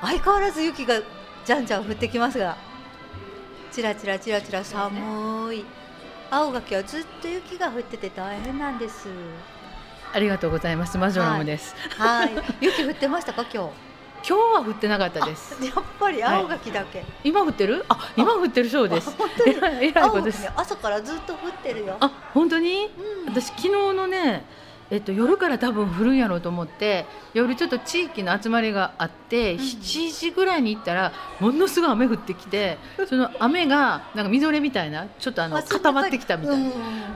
相変わらず雪がじゃんじゃん降ってきますがちらちらちらちら寒い。青垣はずっと雪が降ってて大変なんです。ありがとうございます。マジョラムです、はい。雪降ってましたか今日？今日は降ってなかったです。あやっぱり青垣だけ、今降ってる？あ今降ってるそうです。あ本当にえらいことです。青垣ね朝からずっと降ってるよ。あ本当に？うん。私昨日のねえっと、夜から多分降るんやろうと思って夜ちょっと地域の集まりがあって、ん7時ぐらいに行ったらものすごい雨降ってきてその雨がなんかみぞれみたいなちょっとあの固まってきたみたいな、うん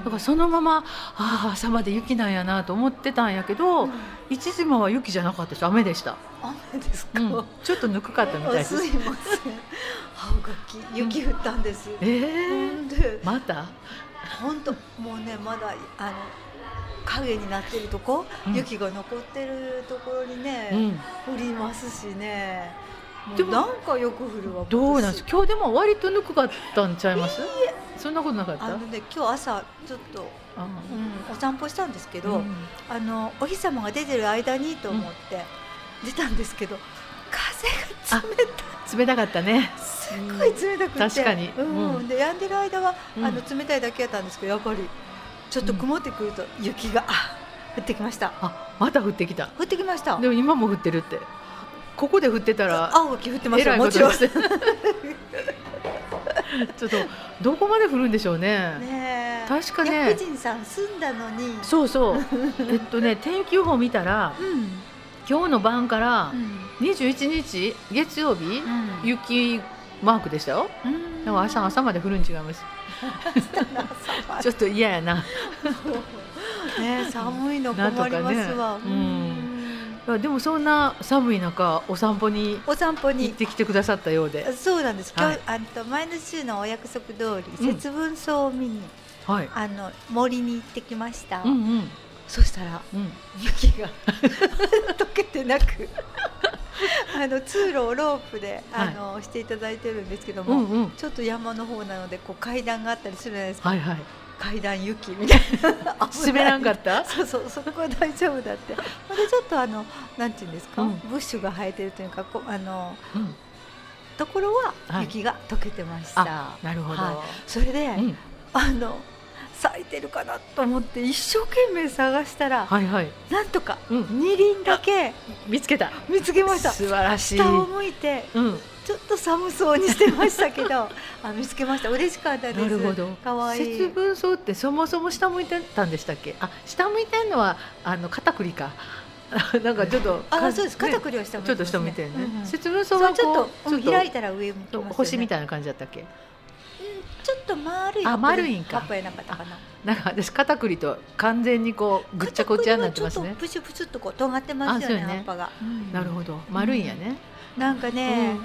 だからそのままああ朝まで雪なんやなと思ってたんやけど、うん1時間は雪じゃなかったです。雨でした、雨ですか、うん、ちょっとぬくかったみたいです。あすいません。青垣雪降ったんです、えー、ほん。でまた？本当もうねまだあの影になってるとこ、うん。雪が残ってるところにね、うん。降りますしね。もでもうなんかよく降るわどうなんです？今今日でも割とぬくかったんちゃいます？そんなことなかった？年あのね今日朝ちょっと、あ。うん、お散歩したんですけど、うん。あのお日様が出てる間にと思って出たんですけど、風が冷たい。冷たかったね。すごい冷たくて、確かに。うん。うん。で止んでる間は、うん。あの冷たいだけやったんですけどやっぱりちょっと曇ってくると雪が、あ降ってきました。あまた降ってきた。降ってきました。でも今も降ってるって。ここで降ってたら青が降ってますよもちろん。ちょっとどこまで降るんでしょうね。ねえ。確かね。薬人さん住んだのに。そうそう。えっとね天気予報見たらうん。今日の晩からうん。21日月曜日うん。雪マークでしたよ。うん。でも朝朝まで降るん違います ちょっと嫌やな。ねえ寒いの困りますわ、でもそんな寒い中お散歩にお散歩行っにてきてくださったようで。そうなんです。今日、はいあの前の週のお約束通り、うん。節分草を見にはい。あの森に行ってきました、うんうん。そしたらうん。雪が 溶けてなく あの通路をロープであの、していただいてるんですけども、うんうん。ちょっと山の方なのでこう階段があったりするじゃないですか、はいはい。階段雪みたいな。滑らんかった？そうそうそこは大丈夫だって。ほんでちょっとあのなんていうんですか、うん。ブッシュが生えてるというかこうあのうん。ところははい。雪が溶けてました、あなるほど、はい。それで、うん。あの咲いてるかなと思って一生懸命探したら、はいはい。なんとかうん。二輪だけ見つけた。見つけました。素晴らしい。下を向いてうん。ちょっと寒そうにしてましたけど あ見つけました。嬉しかったです。なるほど。かわいい。節分草ってそもそも下向いてたんでしたっけ？あ下向いてんのはあの片栗か。なんかちょっとかあそうです。ね。肩栗は下向いちょっと下向いてるね、うんうん。節分草はちょっうとうん開いたら上向きますよね。星みたいな感じだったっけ？うんちょっと丸い。あ丸いんか。葉っぱやなかったかな。なんか私片栗と完全にこうぐっちゃぐっちゃになってますね。片栗はちょっとプチュプチュっとこう尖ってますよねね。葉っぱが、うん。なるほど。丸いんやね、なんかね、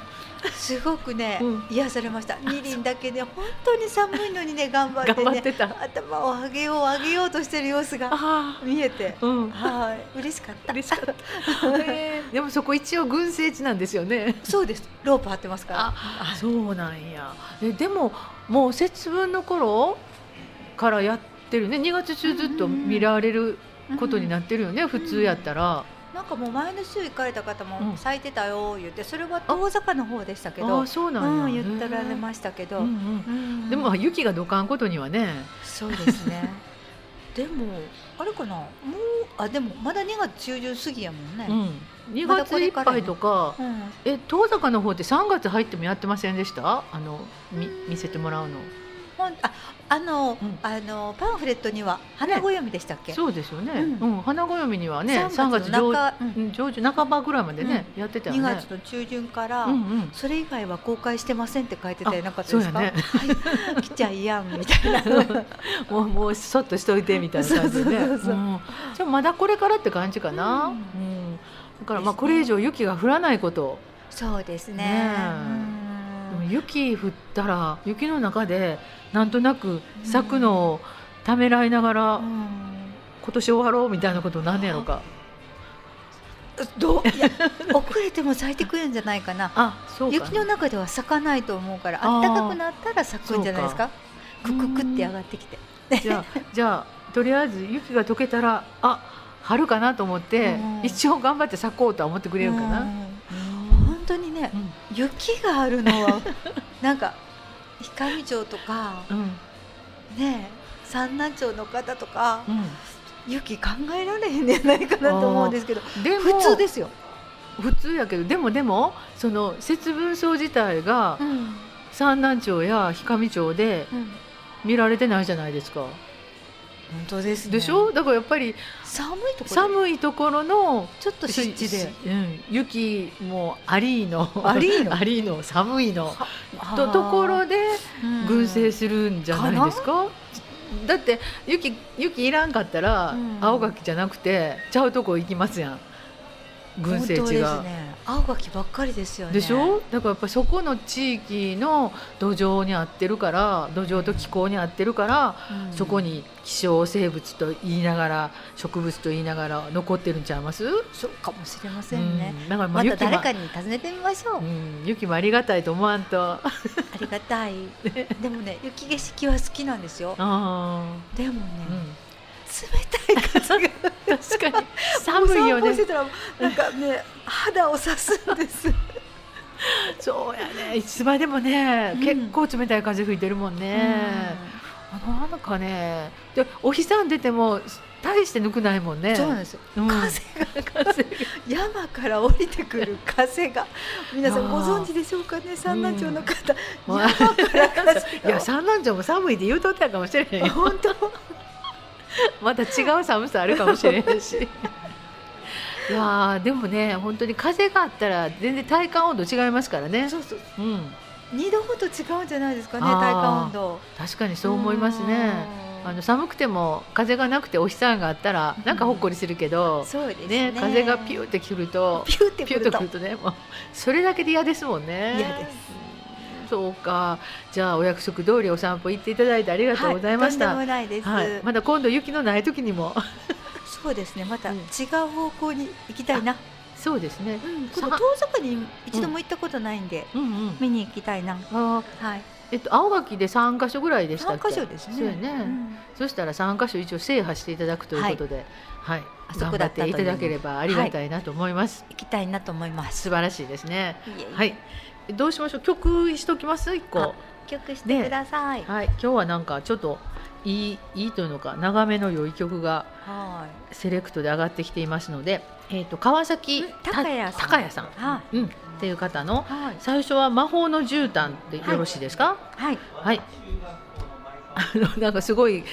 すごくね、うん。癒されました。二輪だけで本当に寒いのにね頑張ってね頭を上げよう上げようとしてる様子があ見えて。あうん。はい。嬉しかった。嬉しかった。でもそこ一応群生地なんですよね。そうです。ロープ張ってますから。そうなんや。えでももう節分の頃からやってるね。2月中ずっと見られることになってるよね、普通やったら、なんかもう前の週行かれた方うん。も咲いてたよ言ってそれは遠坂の方でしたけあど。あそうなんや、うん、言ってられしましたけど、でもまあ雪がどかんことにはね。そうですね。でもあれかな？もうあでもまだ2月中旬過ぎやもんね、うん、2まだ月いっぱいとかうん。え遠坂の方って3月入ってもやってませんでした？あのみ見せてもらうのほんああの、うん。あのパンフレットには花ご読みでしたっけ、そうですよね、ううん。花暦にはね3 3月上上旬半ばぐらいまでね、やってたよ2ね月の中旬から、うんうん。それ以外は公開してませんって書いててなかったですか、そうやね。はい、来ちゃいやんみたいな。もうもうそっとしといてみたいな感じでね。そうそうそううん。じゃあまだこれからって感じかな、ううん。んだからまあこれ以上雪が降らないことそうですね。ね雪降ったら雪の中でなんとなく咲くのをためらいながら、うんうん今年終わろうみたいなことなんねやろか。どういや遅れても咲いてくるんじゃないかな。あそうか。雪の中では咲かないと思うからあー暖かくなったら咲くんじゃないですか？そうか。クククって上がってきて。じゃあじゃあとりあえず雪が溶けたらあ春かなと思ってうん。一応頑張って咲こうとは思ってくれるかな、当にねうん。雪があるのは なんか氷上町とかうん。ね三南町の方とかうん。雪考えられへんじゃないかなと思うんですけどでも普通ですよ、普通やけどでもでもその節分荘自体がうん。三南町や氷上町でうん、見られてないじゃないですか。本当ですね。でしょ？だからやっぱり寒いところ寒いところのちょっと湿地で。うん、雪もありのありーの？ありの 寒いの。とところでうん。群生するんじゃないですか？だって雪雪いらんかったら、うん。青柿じゃなくてちゃうとこ行きますやん。群生地が。すね青柿ばっかりですよね。でしょ？だからやっぱりそこの地域の土壌に合ってるから土壌と気候に合ってるから、うん。そこに希少生物と言いながら植物と言いながら残ってるんちゃいます？そうかもしれませんね、うん。だからままた誰かに尋ねてみましょう、うん、雪もありがたいと思わんと。あありがたい。でもね雪景色は好きなんですよ。あでもね、ー、うん、冷たい風が。確かに。寒いよね。なんかね肌を刺すんです。そうやね。いつまでもね、うん。結構冷たい風吹いてるもんね、あのなんかねでお日さん出ても大してぬくないもんね。そうなんですよ、うん。風が風 山から降りてくる風が。皆さんご存知でしょうかね？三南町の方、うん。いや三南町も寒いって言うとったかもしれへんよ。本当？また違う寒さあるかもしれへんし。いやーでもね本当に風があったら全然体感温度違いますからね。そうそうう。ん。二度ほど違うんじゃないですかね体感温度。確かにそう思いますね。うん。あの寒くても風がなくてお日さんがあったらなんかほっこりするけど、そうですね。ね風がピューってくるとピューってピューくるとねもうそれだけで嫌ですもんね。嫌ですそうか。じゃあお約束通りお散歩行っていただいてありがとうございました、はい、まだ今度雪のない時にも。そうですね。また違う方向に行きたいな、そうですね。うん、こさの遠坂に一度も行ったことないんで、見に行きたいな。あはい。えっと青垣で三箇所ぐらいでしたっ三け箇所ですね。そうやね、うん。そしたら三箇所一応制覇していただくということで。はい、あそ頑張っていただければありがたいなと思います、行きたいなと思います。素晴らしいですね。はいどうしましょう？曲しときます？一個。あ曲してください、はい。今日はなんかちょっといいいいというのか長めの良い曲がはセレクトで上がってきていますので、えっ、と川崎うん高谷さん。た高谷さん、はうん。っていう方のいはい。最初は魔法の絨毯でよろしいですか？はい。はい。あのなんかすごい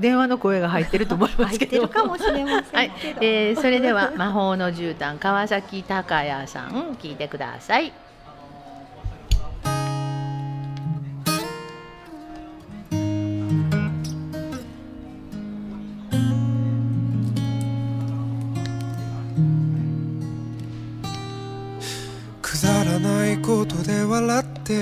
電話の声が入ってると思いますけど。入ってるかもしれませはいんけど、。えーそれでは魔法の絨毯川崎高谷さん聞いてください。だらないことで笑って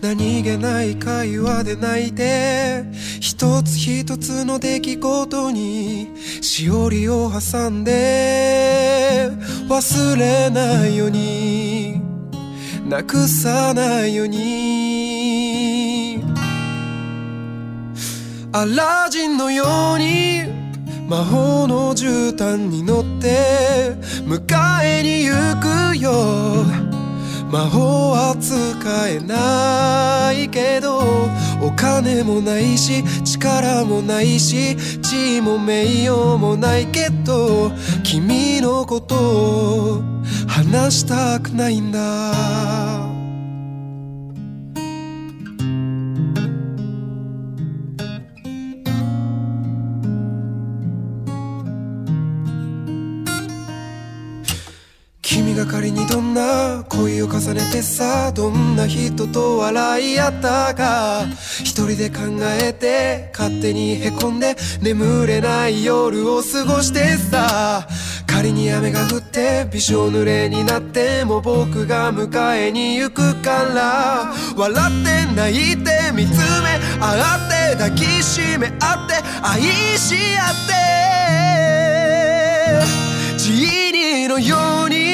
何気ない会話で泣いて一つ一つの出来事にしおりを挟んで忘れないようになくさないようにアラジンのように魔法の絨毯に乗って迎えに行くよ魔法は使えないけどお金もないし力もないし地位も名誉もないけど君のことを話したくないんだ。君が仮にどんな恋を重ねてさどんな人と笑い合ったか。一人で考えて勝手にへこんで眠れない夜を過ごしてさ。仮に雨が降ってびしょ濡れになっても僕が迎えに行くから。笑って泣いて見つめ合って抱きしめ合って愛し合って。ジーニーのように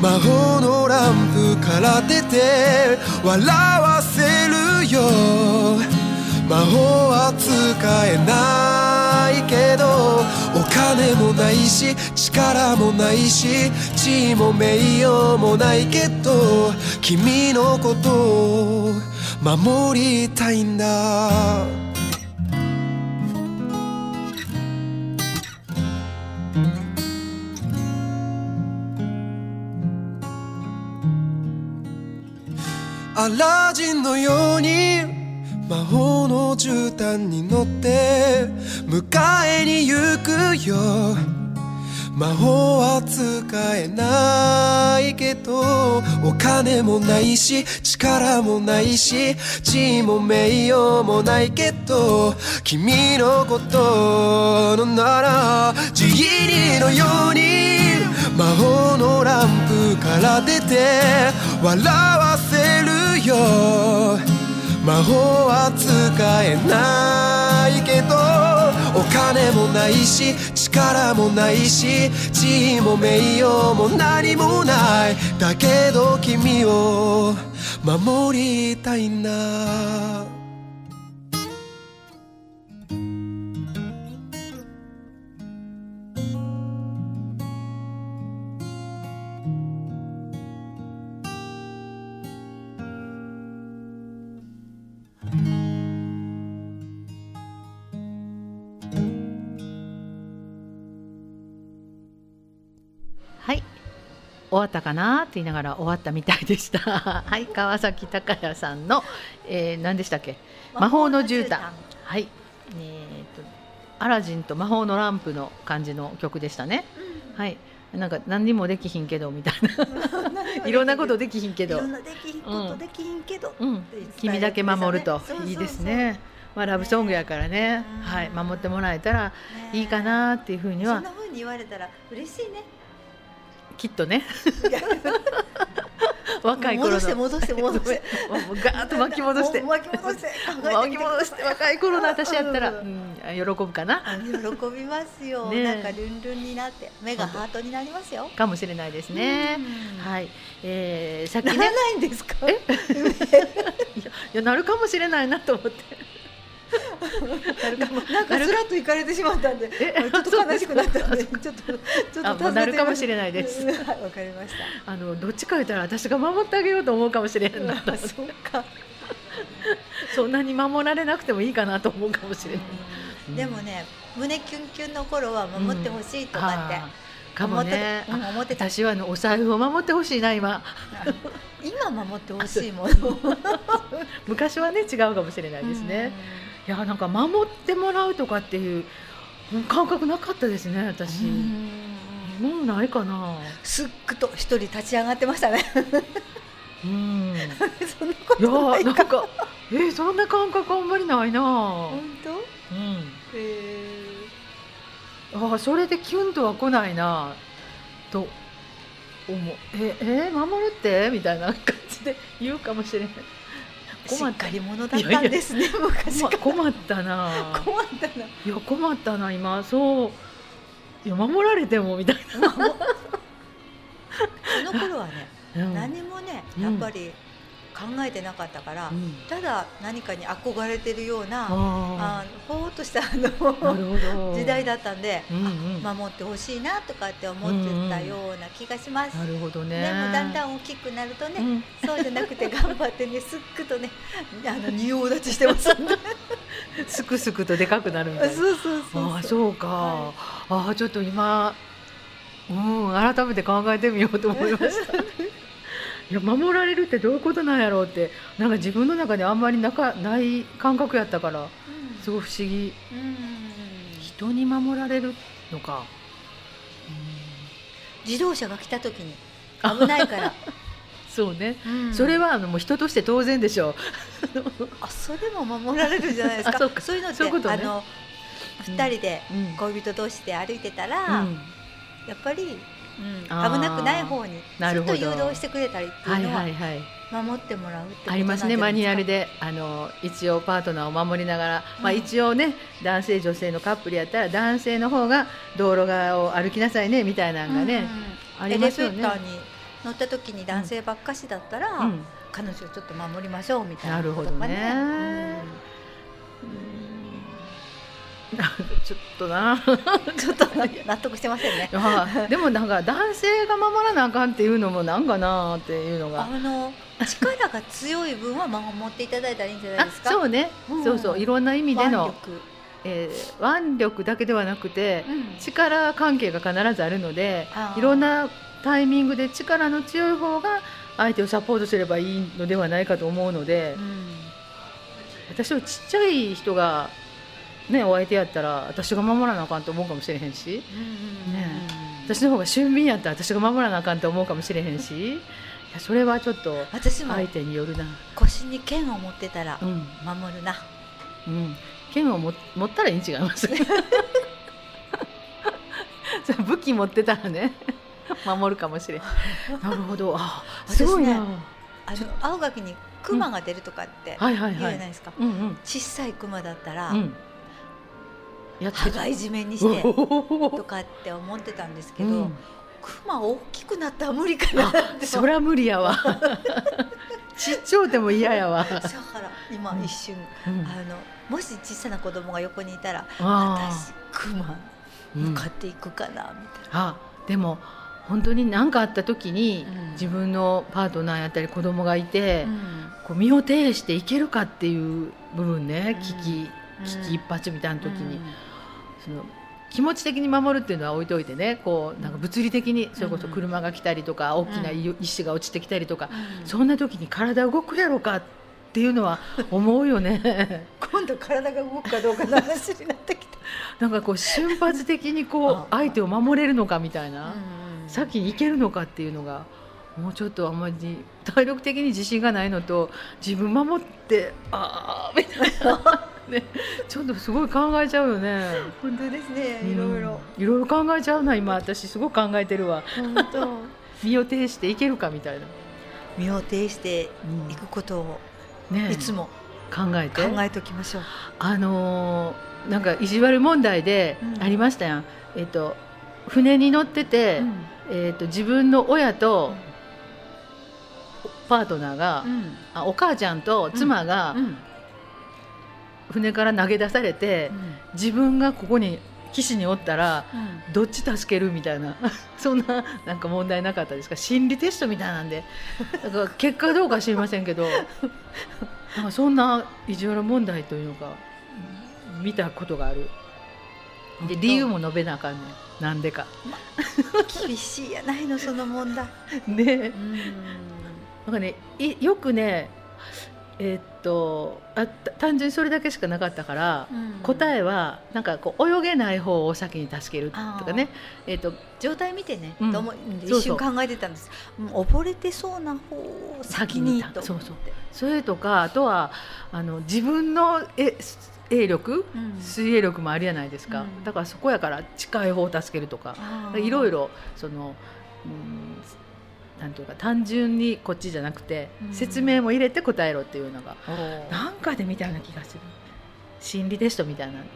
魔法のランプから出て笑わせるよ。魔法は使えないけどお金もないし力もないし地位も名誉もないけど君のことを守りたいんだ。アラジンのように魔法の絨毯に乗って迎えに行くよ。魔法は使えないけどお金もないし力もないし地位も名誉もないけど君のことのならジギリのように魔法のランプから出て笑わよ。魔法は使えないけどお金もないし力もないし地位も名誉も何もない。だけど君を守りたいんだ。終わったかなって言いながら終わったみたいでした。はい川崎隆也さんの、えー、何でしたっけ？魔法の絨毯。はい。えー、とアラジンと魔法のランプの感じの曲でしたね、はい。なんか何にもできひんけどみたいな。いろんなことできひんけど。いろんなできひんことうんできひんけど、うん、君だけ守るといいですね。まあラブソングやからね、うん。はい。守ってもらえたらねいいかなっていうふうにはそんな風に言われたら嬉しいねきっとね。若い頃の。戻して戻して戻して。もうガーッと巻き戻して。巻き戻して巻き戻して若い頃の私やったら、ううんん、喜ぶかな。あ喜びますよ、ねえ。なんかルンルンになって目がハートになりますよ。かもしれないですね。うん。はい、えー、さっきなねらないんですか？え？いやなるかもしれないなと思って。なんかスラッと行かれてしまったんでえ？ちょっと悲しくなったんでちょっとちょっとなるかもしれないです。わかりましあのどっちか言ったら私が守ってあげようと思うかもしれなたあそうか。そんなに守られなくてもいいかなと思うかもしれない。うん。でもね胸キュンキュンの頃は守ってほしいとかって、かもね。思って私はあのお財布を守ってほしいな今。今守ってほしいもの昔はね違うかもしれないですね。いやなんか守ってもらうとかっていう感覚なかったですね私。うんもうないかな。すっくと一人立ち上がってましたねうん。い そんなことやないなんかえーそんな感覚あんまりないな。本当？うん。へあーそれでキュンとは来ないなと思うええ守るって？みたいな感じで言うかもしれないーし困っかり者だったんですね昔から。困困ったな。困ったな。いや困ったな今。そう。いや守られてもみたいそ の頃はね、な、うん。何もねうん。やっぱり考えてなかったから、うん。ただ何かに憧れてるようなああのぼーっとしたあの 時代だったんで、うんうん。あ守ってほしいなとかって思ってたような気がします、なるほどね。でもだんだん大きくなるとね、うん。そうじゃなくて頑張ってねすっくとね あの仁王立ちしてます。すくすくとでかくなるみたいなそうそうそう。ああそうか、ああちょっと今うん改めて考えてみようと思いましたいや守られるってどういうことなんやろうってなんか自分の中であんまりなかない感覚やったからうんすごい不思議。うん。人に守られるのか、自動車が来た時に危ないから、そうね、うん。それはあのもう人として当然でしょう。あそれも守られるじゃないですか。あそうか。いうのってそういうことね。あの二人でうん。恋人同士で歩いてたら、うん。やっぱり、うん危なくない方になるほど。ずっと誘導してくれたりってはいいうのはいははい。守ってもらうありますねマニュアルで。であの一応パートナーを守りながら、まあ、うん。一応ね男性女性のカップルやったら男性の方が道路側を歩きなさいねみたいなのがね、ありますよね。エレベーターに乗った時に男性ばっかしだったら、うん。彼女をちょっと守りましょうみたいななるほどことがね。ちょっとな。ちょっと納得してませんね。あでもなんか男性が守らなあかんっていうのもなんかなっていうのが。あの力が強い分は守っていただいたらいいんじゃないあですか？そうね、うん。そうそう。いろんな意味での。腕力。えー腕力だけではなくてうん。力関係が必ずあるのでいろんなタイミングで力の強い方が相手をサポートすればいいのではないかと思うのでうん。私はちっちゃい人が、ね、お相手やったら私が守らなあかんと思うかもしれへんし。うんね私の方が俊敏やったら私が守らなあかんと思うかもしれへんし。それはちょっと相手によるな。腰に剣を持ってたらうん。守るな。うん、剣をも持ったらいいん違います。武器持ってたらね守るかもしれん。なるほど。あすごいねあの青垣に熊が出るとかって言うじゃないですか、うんうん。小さい熊だったら、うん羽交い締めにしておとかって思ってたんですけど、うん。熊大きくなったら無理かなそりゃ無理やわ。ちっちゃうても嫌やわ、だから今うん一瞬、うん。あのもし小さな子供が横にいたらあ私熊向かっていくかなみたいな、あでも本当に何かあった時に、うん。自分のパートナーやったり子供がいて、うん。こう身を挺していけるかっていう部分ね危機、うん危機一髪みたいな時に、うんその気持ち的に守るっていうのは置いといてねこうなんか物理的にそれこそ車が来たりとか、大きな石が落ちてきたりとか、うん。そんな時に体動くやろかっていうのは思うよね。今度体が動くかどうかの話になってきた、なんかこう瞬発的にこうあ。相手を守れるのかみたいな、うん先に行けるのかっていうのがもうちょっとあんまり体力的に自信がないのと自分守ってああみたいな、ね、ちょっとすごい考えちゃうよね。本当ですね。いろいろ、うんいろいろ考えちゃうな今。私すごく考えてるわ。本当。身を挺していけるかみたいな、身を挺してうんいくことをねいつも考えて。考えておきましょう、あのーなんか意地悪問題でうん。ありましたやん、えっと船に乗ってて、えっと自分の親とパートナーが、うん。あお母ちゃんと妻がうん船から投げ出されて、自分がここに岸におったらどっち助けるみたいな そんななんか問題なかったですか？心理テストみたいなんで。だから結果どうか知りませんけど なんかそんな意地悪問題というのが見たことがある。で理由も述べなあかんねん。なんでか。厳しいやないのその問題、ね。うん。なんかねいよくねえーっとあた単純にそれだけしかなかったから、答えはなんかこう泳げない方を先に助けるとかね。えー。っと状態見てね、うん。一瞬考えてたんです。うん溺れてそうな方を先にとそうそう。それとかあとはあの自分のえ泳力？うん。水泳力もあるじゃないですか、うん。だからそこやから近い方を助けるとか。いろいろその、うん、なんていうか単純にこっちじゃなくて、うん。説明も入れて答えろっていうのがおー。なんかで見たような気がする。心理テストみたいなんで。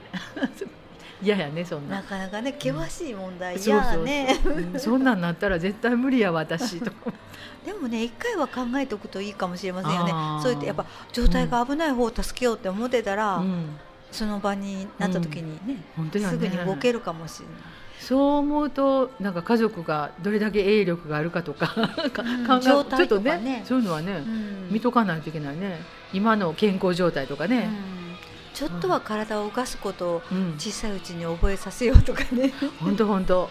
嫌やねそんな。なかなかね険しい問題。そうそうやね。うん。そんなんなったら絶対無理や私とか でもね一回は考えておくといいかもしれませんよね。そうやってやっぱ状態が危ない方を助けようって思ってたら、うん。その場になった時にね、本当やね。すぐに動けるかもしれない。そう思うとなんか家族がどれだけ営力があるかとか考えちょっとねねそういうのはね、うん見とかないといけないね。今の健康状態とかね、うん。ちょっとは体を動かすことをうん。小さいうちに覚えさせようとかね、本当本当。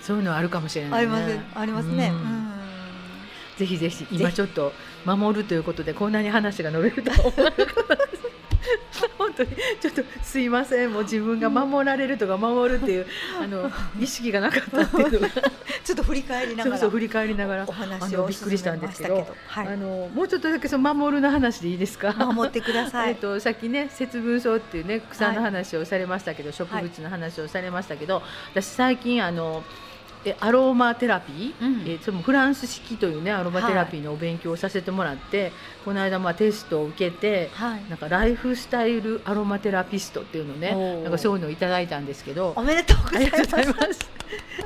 そういうのあるかもしれない、ね、ありますありますね。うん。うん。ぜひぜひ今ひ。ちょっと守るということでこんなに話が述べるとは思わなかった。です 本当にちょっとすいませんもう自分が守られるとか守るっていうあの意識がなかったっていう。の がちょっと振り返りながら。そうそう振り返りながらお話をびっくりしたんですけど。はい。あのもうちょっとだけその守るの話でいいですか？守ってくださ えっい。とさっきね節分草っていうね草の話をされましたけど、植物の話をされましたけど、私最近あのえアロマテラピー、うんえそれもフランス式というねアロマテラピーのお勉強をさせてもらって、この間まあテストを受けてはい。なんかライフスタイルアロマテラピストっていうのをねなんかそういうのをいただいたんですけどおめでとうございます。ます。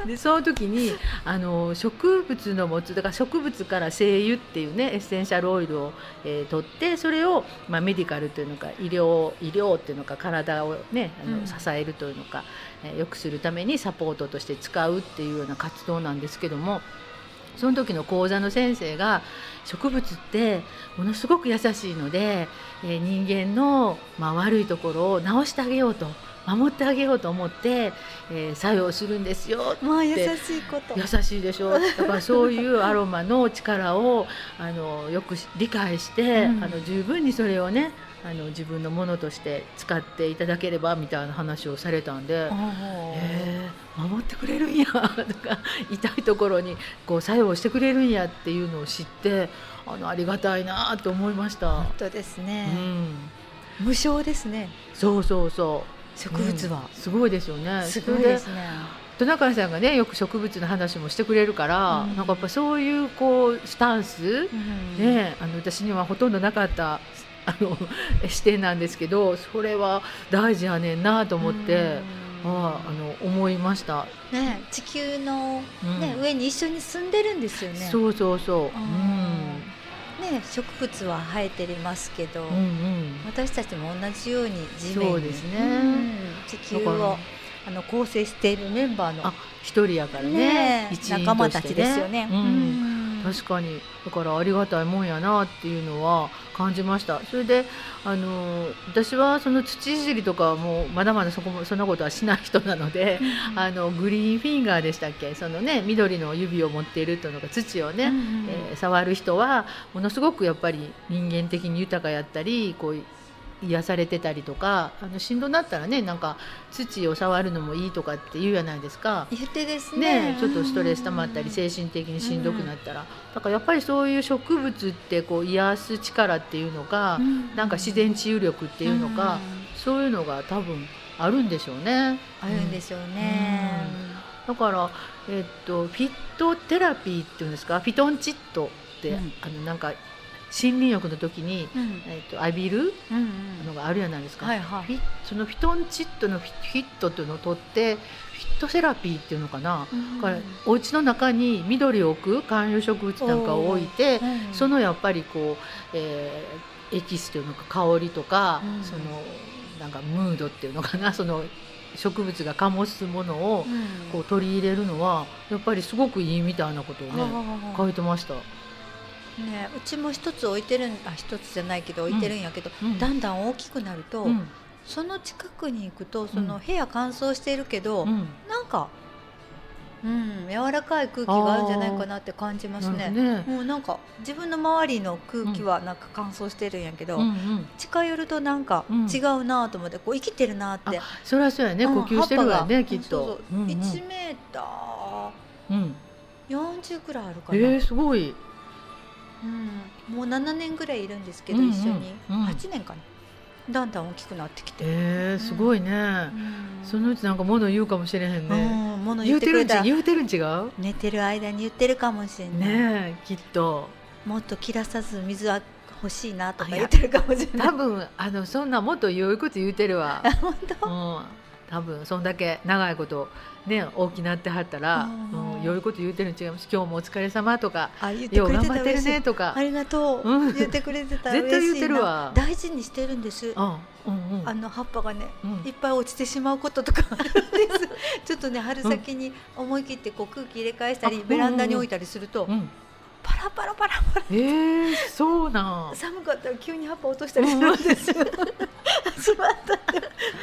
でその時にあの植物の持つだから植物から精油っていうねエッセンシャルオイルを、えー、取ってそれを、まあ、メディカルというのか医療医療っていうのか体をねあの、うん支えるというのか、えー、よくするためにサポートとして使うっていうような活動なんですけども。その時の講座の先生が植物ってものすごく優しいので、えー人間の、まあ、悪いところを直してあげようと守ってあげようと思って、えー作用するんですよまあ優しいこと。優しいでしょだからそういうアロマの力をあのよく理解して、うん。あの十分にそれをねあの自分のものとして使っていただければみたいな話をされたんで。へー守ってくれるんやとか 痛いところにこう作用してくれるんやっていうのを知ってあのありがたいなと思いました。本。当ですうね、ん、無償ですね。そうそうそう。植物は。うん、すごいですよね。すごいですね。戸中さんがねよく植物の話もしてくれるから、うん。なんかやっぱそういうこうスタンス、うん。ねあの私にはほとんどなかったあの視点なんですけどそれは大事やねんなと思って、うん。あああの思いました。ね地球の、うん。ね上に一緒に住んでるんですよね。そうそうそう。うん。ね植物は生えてますけど、うんうん。私たちも同じように地面にそうですね。うん地球をあの構成しているメンバーのあ一人やからね。ね。仲間たちですよね。うん。うん。確かに。だからありがたいもんやなっていうのは感じました。それであの私はその土いじりとかはもうまだまだそこもそんなことはしない人なので、あのグリーンフィンガーでしたっけ？そのね緑の指を持っているというのが土をね、うんえー触る人はものすごくやっぱり人間的に豊かやったりこう癒されてたりとかあのしんどなったらねなんか土を触るのもいいとかって言うじゃないですか。言ってですね。ね、ちょっとストレス溜まったり精神的にしんどくなったら、だからやっぱりそういう植物ってこう癒す力っていうのか、なんか自然治癒力っていうのか、そういうのが多分あるんでしょうね。あるんでしょうね。だから、えっとフィットテラピーっていうんですか？フィトンチッドって、うん。あのなんか森林浴の時に、うん。えっと浴びるうんうん。のがあるじゃないですか、はいはい。フィそのフィトンチッドのフィットっていうのを取ってフィットセラピーっていうのかな、うんだからお家の中に緑を置く観葉植物なんかを置いて、うんそのやっぱりこう、えーエキスというのか香りとか、うんそのなんかムードっていうのかな。その植物が醸すものをうん。こう取り入れるのはやっぱりすごくいいみたいなことをね書いてました。ねうちも一つ置いてるんあ一つじゃないけど置いてるんやけど、うん。だんだん大きくなると、うん。その近くに行くとそうん。の部屋乾燥しているけど、うん。なんか、うん、柔らかい空気があるんじゃないかなって感じますね。ね。もうなんか自分の周りの空気はなんか乾燥してるんやけど、うんうん。近寄るとなんかうん。違うなと思ってこう生きてるなって、それはそうやね、うん呼吸してるわねきっと。そうそう。うんうん。1メーターうん。40ぐらいあるかな、えー、すごい。うん、もう7年ぐらいいるんですけど、うんうん。一緒に、うん。8年かな。だんだん大きくなってきて、えー、すごいね。うん。そのうちなんか物言うかもしれへんね。うん、物言うてるんち言うてるん違う？寝てる間に言ってるかもしれない、ねえきっと。もっと切らさず水は欲しいなとか言ってるかもしれない。多分あのそんなもっと言うこと言うてるわ。本当？うん。多分そんだけ長いことね大きなってはったら、うん。うん、良いこと言うてるん違います。今日もお疲れ様とか、あ言ってようくれて頑張ってるねとか。あ。りがとう、うん。言ってくれてた。絶対言ってるわ。大事にしてるんです。あ、うんうん。あの葉っぱがねうん。いっぱい落ちてしまうこととかあるんです。ちょっとね春先に思い切ってこう空気入れ替えしたり、あベランダに置いたりすると、うん。パラパラパラパラ。えー、そうなん。寒かったら急に葉っぱ落としたりするんです。よ、しまった。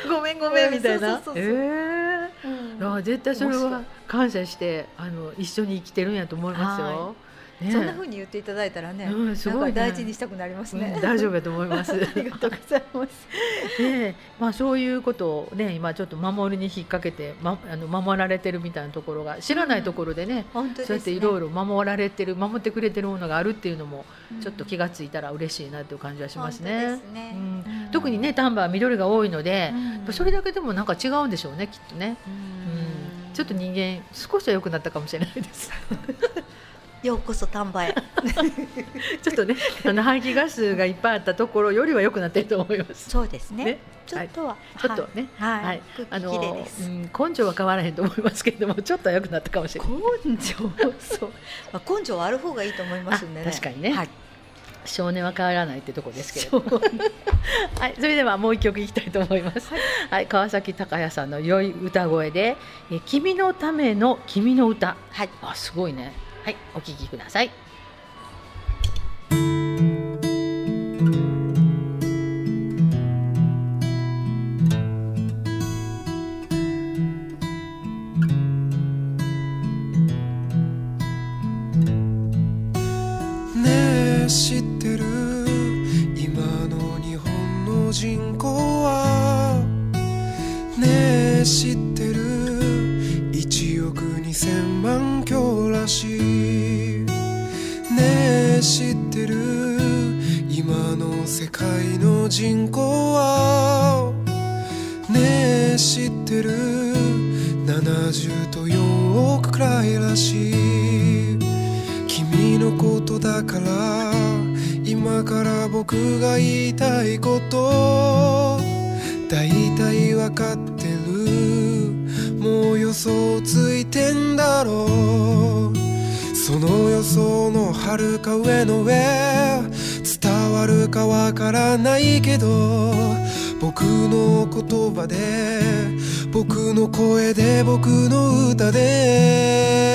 ごめんごめんみたいな。ええうんあ絶対それはい感謝してあの一緒に生きてるんやと思いますよ。はねそんな風に言っていただいたらね、うんすごいね大事にしたくなりますね。うん大丈夫やと思います。ありがとうございます。ねまあそういうことをね今ちょっと守りに引っ掛けて、ま、あの守られてるみたいなところが知らないところでね、本当ですね。そうやっていろいろ守られてる守ってくれてるものがあるっていうのもうんちょっと気がついたら嬉しいなという感じはしますね。ですねうんうん特にね丹波は緑が多いので、それだけでもなんか違うんでしょうねきっとね。うんうんちょっと人間少しは良くなったかもしれないです。ようこそ丹波へ。ちょっとねあの排気ガスがいっぱいあったところよりは良くなってると思います。そうですね。ね。ちょっとは、ちょっとね、はい、はい。あのうん、根性は変わらへんと思いますけれども、ちょっとは良くなったかもしれない。根性。そう、まあ、根性はある方がいいと思いますんでね。あ確かにね。はい、少年は変わらないってとこですけれども。はい、それではもう一曲いきたいと思います。はい、川崎隆也さんの良い歌声で、え君のための君の歌。はい、あ、すごいね。はい、お聞きください。ねえ知って人口はねえ知ってる1億2000万強らしいねえ知ってる今の世界の人口はねえ知ってる70と4億くらいらしい君のことだから今から僕が言いたいこと。大体わかってる。もう予想ついてんだろう。その予想の遥か上の上。伝わるかわからないけど。僕の言葉で僕の声で僕の歌で。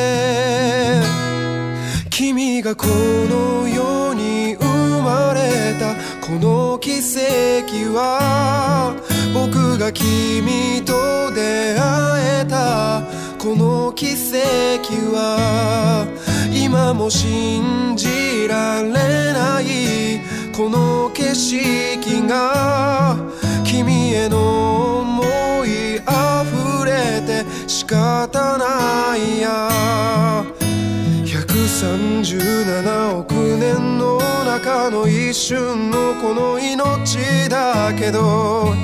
君がこの世に生まれたこの奇跡は僕が君と出会えたこの奇跡は今も信じられないこの景色が君への思い溢れて仕方ないや37億年の中の一瞬のこの命だけど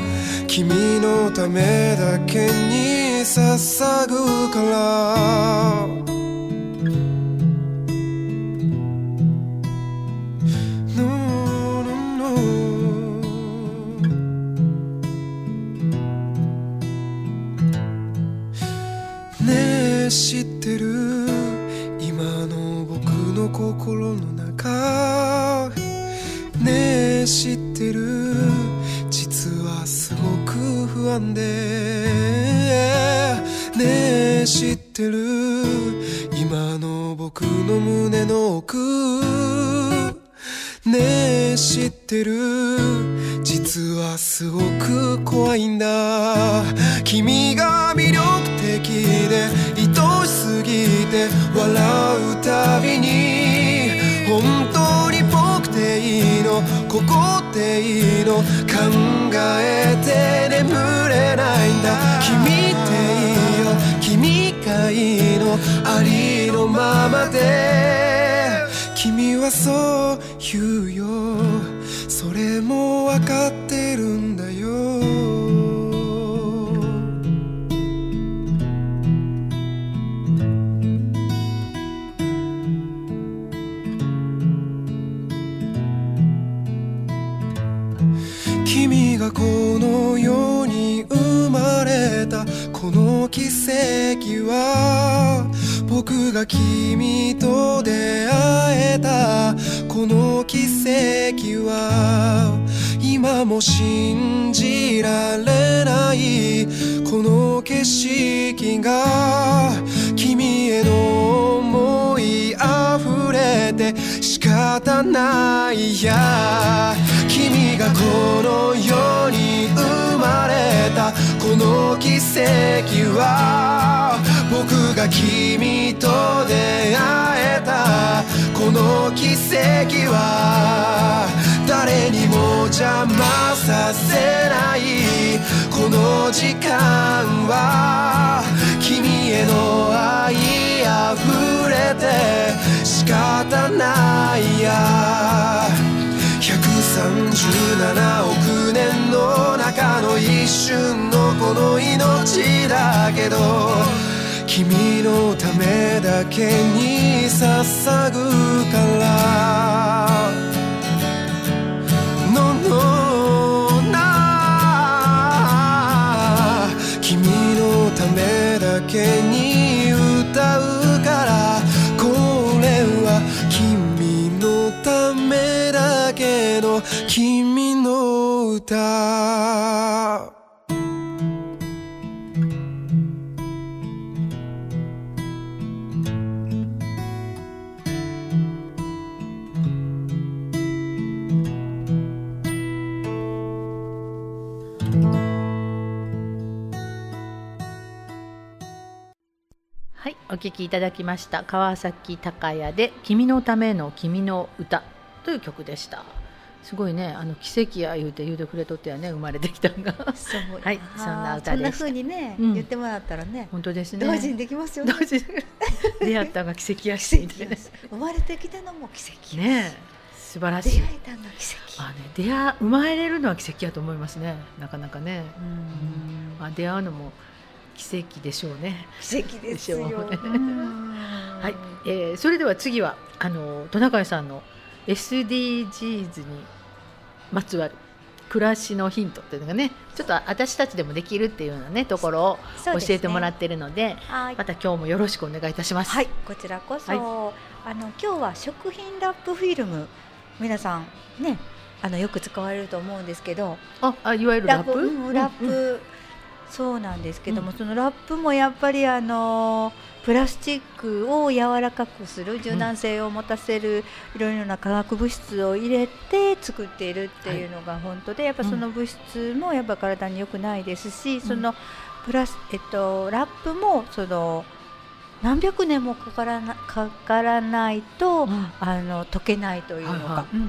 君のためだけに捧ぐから「知ってる。実はすごく不安で。ねえ知ってる。今の僕の胸の奥。ねえ知ってる。実はすごく怖いんだ。君が魅力的で愛しすぎて笑うたびに。ここでいいの考えて眠れないんだ君っていいよ君がいいのありのままで君はそう言うよそれも分かってるんだがこの世に生まれたこの奇跡は僕が君と出会えたこの奇跡は今も信じられない。この景色が君への思い溢れて仕方ないや。君がこの世に生まれたこの奇跡は。僕が君と出会えたこの奇跡は。邪魔させないこの時間は君への愛溢れて仕方ないや。137億年の中の一瞬のこの命だけど君のためだけに捧ぐから。けに歌うからこれは君のためだけど君の歌。お聞きいただきました川崎隆也で君のための君の歌という曲でした。すごいね、あの奇跡や言うて言うてくれとってやね生まれてきたんがそうはいそんな歌でしたそんな風にね、うん言ってもらったらね本当ですね。同時にできますよね同時に出会ったのが奇跡やしみたいな 生まれてきたのも奇跡ねえ素晴らしい出会。えたのが奇跡あね出会生まれるのは奇跡やと思いますね。なかなかね。うんまあ出会うのも奇跡でしょうね。奇跡ですよ。はい、えーそれでは次はあのトナカイさんの SDGs にまつわる暮らしのヒントっていうのがねちょっと私たちでもできるっていうようなねところを教えてもらってるのではい。また今日もよろしくお願いいたします。はい、こちらこそ、はい。あの今日は食品ラップフィルム皆さんねあのよく使われると思うんですけど。ああいわゆるラップうんラップ、うんうんそうなんですけども、そのラップもやっぱりあのプラスチックを柔らかくする柔軟性を持たせる、いろいろな化学物質を入れて作っているっていうのが本当で、やっぱその物質もやっぱ体に良くないですし、そのプラスえっとラップもその何百年もかからなかからないと、うん。あの溶けないというのが、はいはい。うん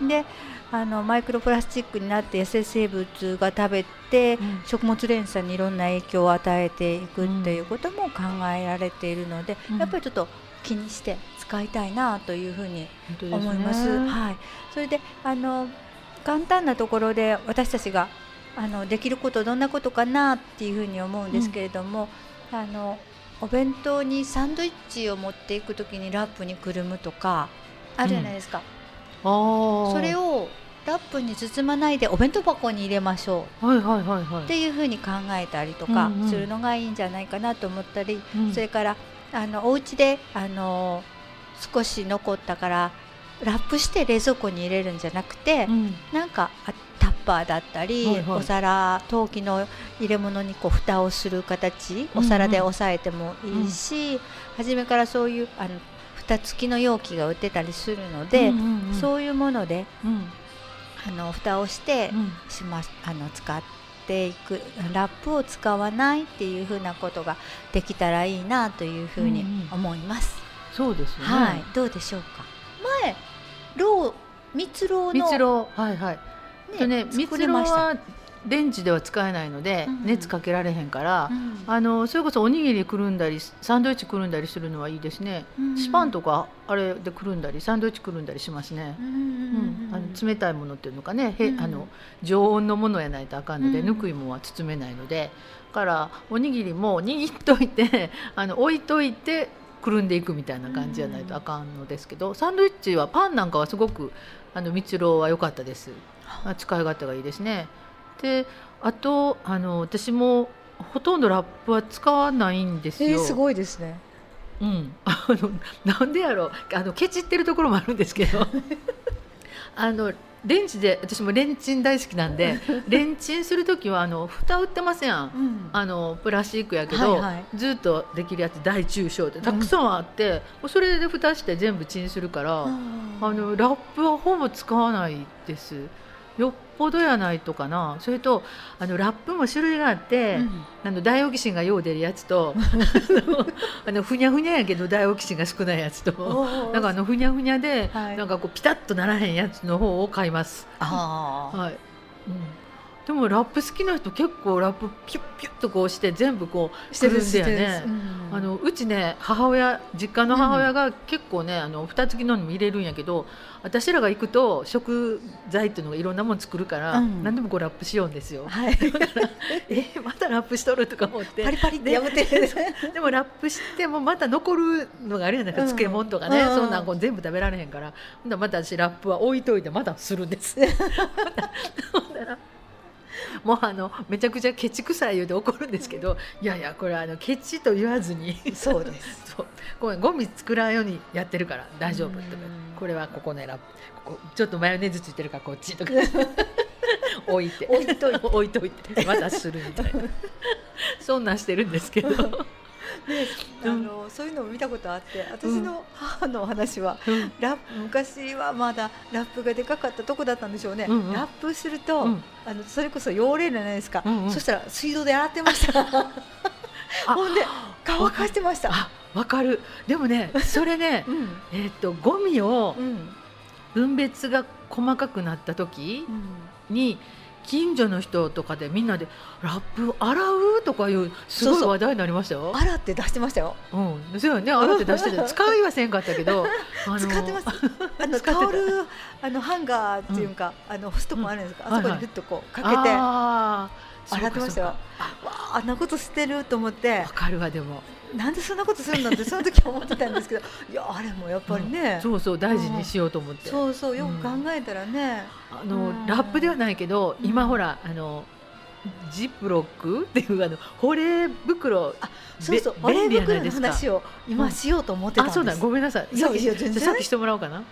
うんであのマイクロプラスチックになって野生生物が食べて、うん。食物連鎖にいろんな影響を与えていくっていうことも考えられているので、うん。やっぱりちょっと気にして使いたいなというふうに思います。はい、それであの簡単なところで私たちがあのできることどんなことかなっていうふうに思うんですけれども、あのお弁当にサンドイッチを持っていくときにラップにくるむとかあるじゃないですか、あーそれをラップに包まないでお弁当箱に入れましょう。はいはいはいはい。っていうふうに考えたりとかするのがいいんじゃないかなと思ったり、うん。それからあのお家であの少し残ったからラップして冷蔵庫に入れるんじゃなくて、うん。なんかあタッパーだったり、はいはい。お皿陶器の入れ物にこう蓋をする形お皿で押さえてもいいし、初めからそういうあの蓋付きの容器が売ってたりするので、うんうんうんそういうものでうんあの蓋をしてうんしますあの使っていくラップを使わないっていうふうなことができたらいいなというふうにうんうん思います。そうですよね。はい、どうでしょうか？前ろう蜜ろうの蜜ろうはいはい。とね作蜜れました。ろうはレンジでは使えないので、熱かけられへんから、うん。あのそれこそおにぎりくるんだりサンドイッチくるんだりするのはいいですね。うん。シパンとかあれでくるんだりサンドイッチくるんだりしますね。うんうん、あの冷たいものっていうのかね、へうん。あの常温のものやないとあかんので、うん。ぬくいものは包めないので。だからおにぎりも握っといて あの置いといてくるんでいくみたいな感じじゃないとあかんのですけど、サンドイッチはパンなんかはすごくあの蜜ろうは良かったです。あ使い勝手がいいですねであとあの私もほとんどラップは使わないんですよ、ごいですね。うん、あのなんでやろう。あのケチってるところもあるんですけど。あのレンジで私もレンチン大好きなんで レンチンする時はあの蓋売ってますやん。うん。あのプラスチックやけど、はいはい。ずっとできるやつ大中小ってたくさんあって、もうそれで蓋して全部チンするから、あのラップはほぼ使わないですよっぽどやないとかなそれとあのラップも種類があって、うんあのダイオキシンがよう出るやつと あのふにゃふにゃやけどダイオキシンが少ないやつとなんかあのふにゃふにゃで、はいなんかこうピタッとならへんやつの方を買います。あはい。うん。でもラップ好きな人結構ラップピュッピュッとこうして全部こうしてるんだよね。うんあのうちね母親実家の母親が結構ね、あの蓋付きのにも入れるんやけど私らが行くと食材っていうのがいろんなもの作るから、うん何でもこうラップしようんですよ。はい。えまたラップしとるとか思ってパリパリって破って る。でもラップしてもまた残るのがあるやないか、うん漬物とかね、うんそんなんこう全部食べられへんからまた私ラップは置いといてまたするんです。もうあのめちゃくちゃケチくさい言うて怒るんですけど、いやいやこれあのケチと言わずに。そうです。そう。ゴミ作らんようにやってるから大丈夫とかうん。これはここねラップここちょっとマヨネーズついてるからこっちとか。置いて。置いといて。置いといて。またするみたいな。そんなんしてるんですけど、あのそういうのを見たことあって、私の母の話は。ラップ昔はまだラップがでかかったとこだったんでしょうね、うんうん。ラップすると、うん。あのそれこそ汚れるじゃないですか、うんうん。そしたら水道で洗ってました。ほんで乾かしてました。あわかる。でもねそれね うん。えっとゴミをうん。分別が細かくなった時うん。に近所の人とかでみんなで「ラップ洗う?」とかいうすごい話題になりましたよ。洗って出してましたよ。うん、そうよね洗って出して。て使いはせんかったけど 使ってます。あの タオルあのハンガーっていうか、あの干すとこあるんですか、うんあそこにふっとこうかけて。あー洗ってましたよ。わああんなことしてると思って。わかるわでもなんでそんなことするんだってその時は思ってたんですけど いやあれもやっぱりね、そうそう大事にしようと思って、そうそうよく考えたらね、あのうん。ラップではないけどうん。今ほらあのジップロックっていうあの保冷袋あそうそう保冷袋の話を今しようと思ってたんです、あそうだごめんなさい。さっきしてもらおうかな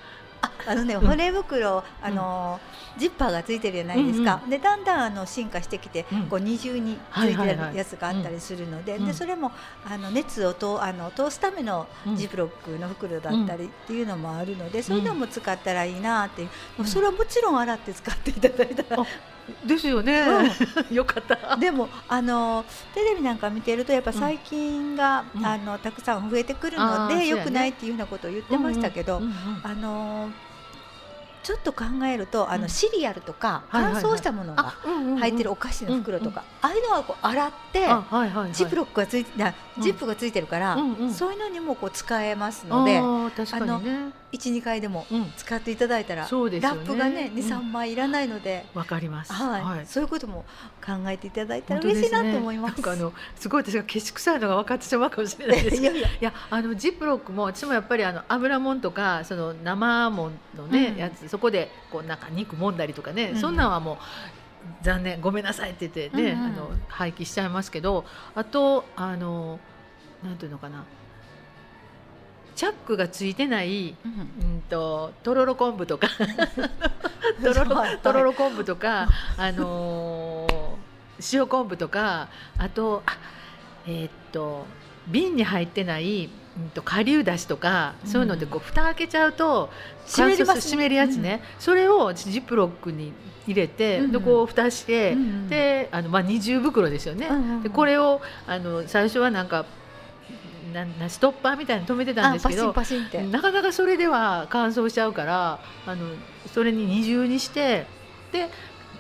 ああのねうん。保冷袋、あのジッパーがついてるじゃないですか、でだんだんあの進化してきて、うん。こう二重につはいい。てるやつがあったりするので,、うん。でそれもあの熱をとあの通すためのうん。ジップロックの袋だったりっていうのもあるので、そういうのも使ったらいいなっていう、うんそれはもちろん洗って使っていただいたらあですよね、よかった。でもあのテレビなんか見てるとやっぱ細菌が、うん。あのたくさん増えてくるので良くないっていうようなことを言ってましたけど、うんうん。あのちょっと考えるとあうん。のシリアルとか乾燥したものが入ってるお菓子の袋とか、ああいうのはこう洗ってジップロックがついてジップがついてるから、そういうのにもこう使えますのであー確かにね。12回でもうん。使っていただいたら、ラップがねうん。23枚いらないので。わかります。はい、そういうことも考えていただいたら嬉しいなと思います。あのすごい私がケチくさいのが分かってしまうかもしれないです。いや。いや、あのジップロックも私もやっぱりあの油もんとかその生もんのね、うん。やつそこでこうなんか肉もんだりとかね、うん。そんなんはもう残念ごめんなさいって言ってね、うんうん。あの廃棄しちゃいますけどあとあのなんていうのかな。チャックがついてないうん。ととろろ昆布とか。とろろ昆布とかあのー塩昆布とかあとあえーっと瓶に入ってない、うん、と顆粒だしとか、そういうのでこう蓋開けちゃうと湿ります乾燥する湿るやつね、それをジップロックに入れて、うんでこう蓋して、うんうん。であのまあ二重袋ですよね。うんうんうん。でこれをあの最初はなんかななストッパーみたいに止めてたんですけど。なかなかそれでは乾燥しちゃうからあのそれに二重にしてで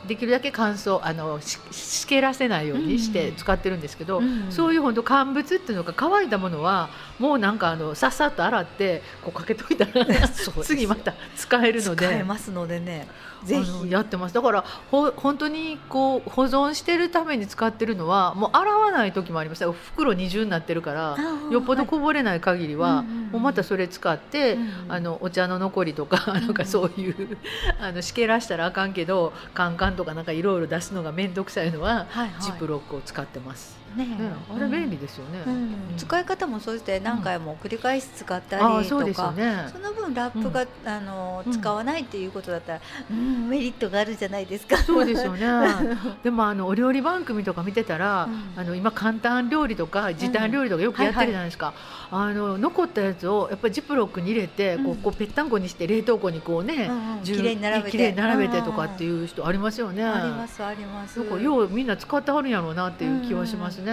できるだけ乾燥あのししけらせないようにしてうん。使ってるんですけど、うん。そういう本当乾物っていうのが乾いたものはもうなんかあのさっさと洗ってこうかけといたら 次また使えるので。使えますのでね。ぜひ。やってます。だからほ本当にこう保存してるために使ってるのはもう洗わない時もありました袋二重になってるからよっぽどこぼれない限りは、もうまたそれ使って、うんあのお茶の残りとかなんかそういう あのしけらしたらあかんけどカンカンとかなんかいろいろ出すのが面倒くさいのは、はいはい。ジップロックを使ってます。ねね、あれ便利ですよね。うんうん使い方もそうして何回も繰り返し使ったりとか。ね。その分ラップが、あのうん使わないっていうことだったら、うん、メリットがあるじゃないですか。そうですよね。でもあのお料理番組とか見てたら、うんあの今簡単料理とか時短料理とかよくやってるじゃないですか。あの残ったやつをやっぱりジップロックに入れて、こううんこうぺったんこにして冷凍庫にこうね、うんうんじゅ綺麗に並べて並べてとかっていう人ありますよね。ありますあります。なんかようみんな使ってはるんやろうなっていう気はしますね。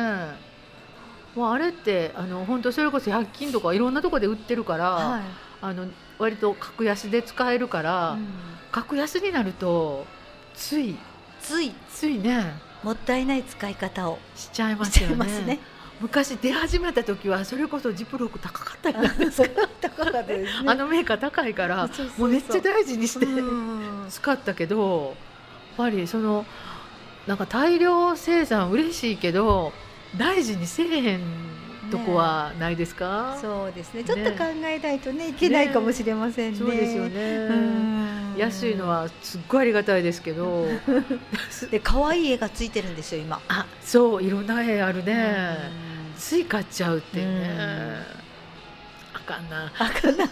まああれってあの本当それこそ100均とかいろんなところで売ってるから、はい。あの割と格安で使えるから、うん格安になるとついついついねもったいない使い方をしちゃいますよね。昔出始めた時はそれこそジップロック高かったりなんです高かっね。あのメーカー高いからもうめっちゃ大事にしてうん使ったけどやっぱりそのなんか大量生産嬉しいけど大事にせえへんとこはないですか、そうですね。ねちょっと考えないとねいけないかもしれませんね。そうですよね、うん。安いのはすっごいありがたいですけど。で可愛い絵がついてるんですよ今。あそう。いろんな絵あるね、うん。つい買っちゃうっていうね、うん。あかんな。あかな。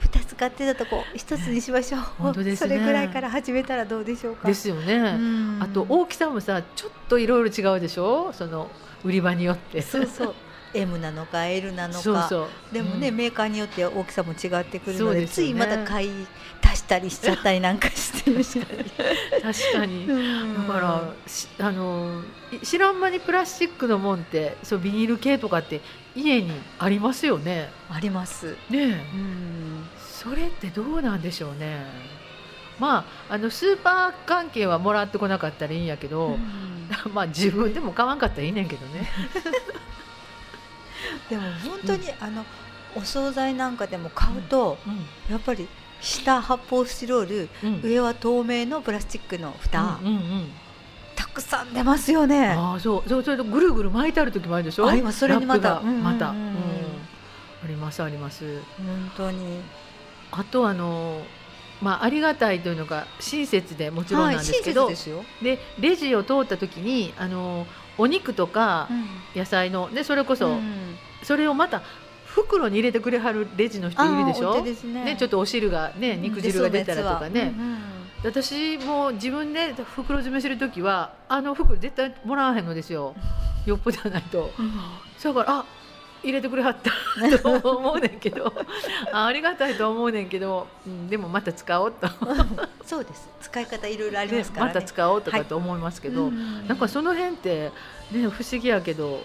二つ買ってたとこ一つにしましょう。ね。それぐらいから始めたらどうでしょうか。ですよね、うん。あと大きさもさちょっといろいろ違うでしょ？その売り場によって。そうそう。M なのか L なのか。そうそう。でもね、うん。メーカーによって大きさも違ってくるそのでね。ついまだ買い足したりしちゃったりなんかしてるし、確かに。だだからしあのい知らん間にプラスチックのもんってそうビニール系とかって家にありますよね。あります。ねえ。うん。それってどうなんでしょうねまああのスーパー関係はもらってこなかったらいいんやけど、まあ自分でも買わんかったらいいねんけどね。でも本当に、あのお惣菜なんかでも買うと、やっぱり下発泡スチロールうん。上は透明のプラスチックの蓋、うんうんうんたくさん出ますよね。ああそう。そうそれとぐるぐる巻いてある時もあるでしょ？あそれにまた。また、うん。ありますあります。本当に。あとあのまあありがたいというのが親切でもちろんなんはい、ですけど、親切でレジを通った時にあのお肉とか野菜のでそれこそ、うん。それをまた袋に入れてくれはるレジの人いるでしょ？ね。ねちょっとお汁がね肉汁が出たらとかね、うんうん。私も自分で袋詰めする時はあの袋絶対もらわへんのですよ。よっぽどじゃないと。だからあ入れてくれはった と思うねんけど。あありがたいと思うねんけど、うん、でもまた使おうと、そうです。使い方いろいろありねますからね。また使おうとかと思いますけど、うん。なんかその辺って、ね、不思議やけど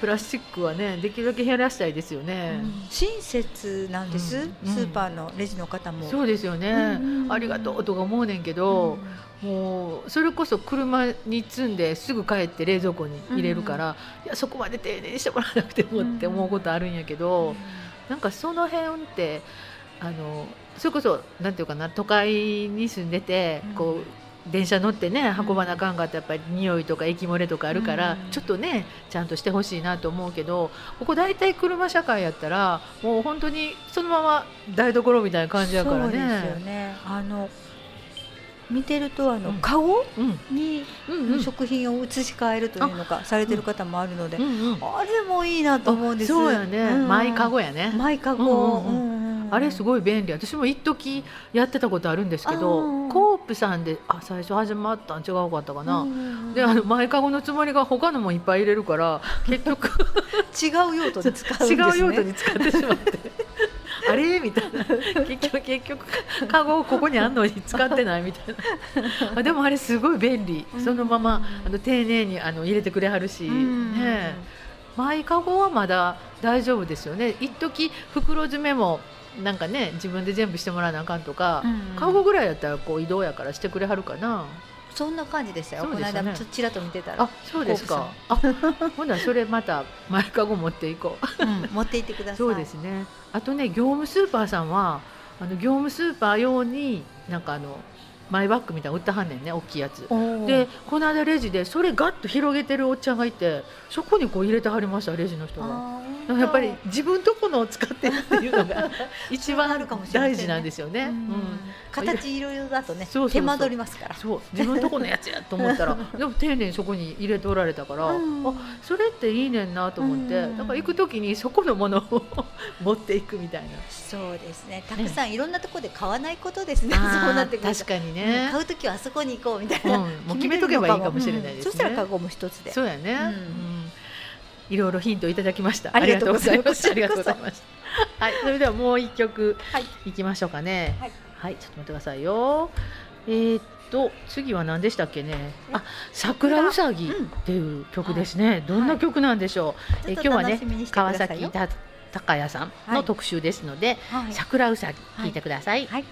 プラスチックはねできるだけ減らしたいですよね。親切なんです、うん。スーパーのレジの方も。そうですよね、うん。ありがとうとか思うねんけど、もうそれこそ車に積んですぐ帰って冷蔵庫に入れるから、いやそこまで丁寧にしてもらわなくてもって思うことあるんやけど、なんかその辺ってあのそれこそなんていうかな都会に住んでて、うん。こう電車乗ってね運ばなあかんかったらやっぱり匂いとか液漏れとかあるから、うんちょっとねちゃんとしてほしいなと思うけどここ大体車社会やったらもう本当にそのまま台所みたいな感じやからそうですよね。ね。あの見てるとあの、うん。カゴうん。に食品を移し替えるというのかされてる方もあるので、あれもいいなと思うんです。そうやね、うん。マイカゴやね。マイカゴ。あれすごい便利。私も一時やってたことあるんですけあどー。コープさんであ最初始まったん違うかったかな、であの前かごのつもりが他のもいっぱい入れるから結局 違う用途で使うんです違ね。う用途に使ってしまって あれ？みたいな。結局結局カゴここにあんのに使ってないみたいな。あでもあれすごい便利。うん。そのままあの丁寧にあの入れてくれはるし、うん。ねマイカゴはまだ大丈夫ですよね。一時袋詰めもなんかね自分で全部してもらわなあかんとか、うん。カゴぐらいやったらこう移動やからしてくれはるかなそんな感じでしたよ。この間ちらっと見てたら。あ、そうですか。あほんならそれまたマイカゴ持っていこう。うん持って行ってください。そうですね。あとね業務スーパーさんはあの業務スーパー用になんかあのマイバッグみたいなの売ってはんねんね大きいやつ。でこの間レジでそれガッと広げてるおっちゃんがいてそこにこう入れてはりましたレジの人が。やっぱり自分とこのを使ってるっていうのが 一あ番るかもしれませんね大事なんですよね。形いろいろだとね手間取りますから。そう自分とこのやつやと思ったら でも丁寧にそこに入れておられたから、うんあそれっていいねんなと思って、うんだから行く時にそこのものを 持っていくみたいな。そうですね。たくさんいろんなところで買わないことですね。あーそうなってくると確かにうんね、買うときはあそこに行こうみたいな。うんもう決めとけばいいかもしれないですね。うんそしたらカゴも一つで。そうやね、いろいろヒントいただきました。ありがとうございます。ありがとうございましたはいそれではもう一曲はい。いきましょうかね。はい、はい、ちょっと待ってくださいよ。えーっと次は何でしたっけね？あ桜うさぎっていう曲ですね、どんな曲なんでしょう、え今日はね川崎た高谷さんの特集ですので、はい。桜うさぎ聞いてください、はい。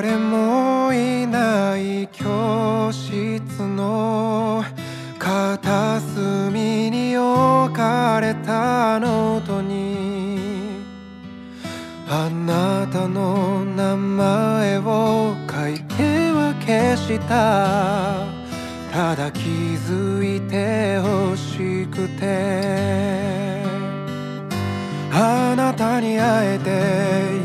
誰もいない教室の片隅に置かれたノートに。あなたの名前を書いては消した。ただ気づいてほしくて。あなたに会えて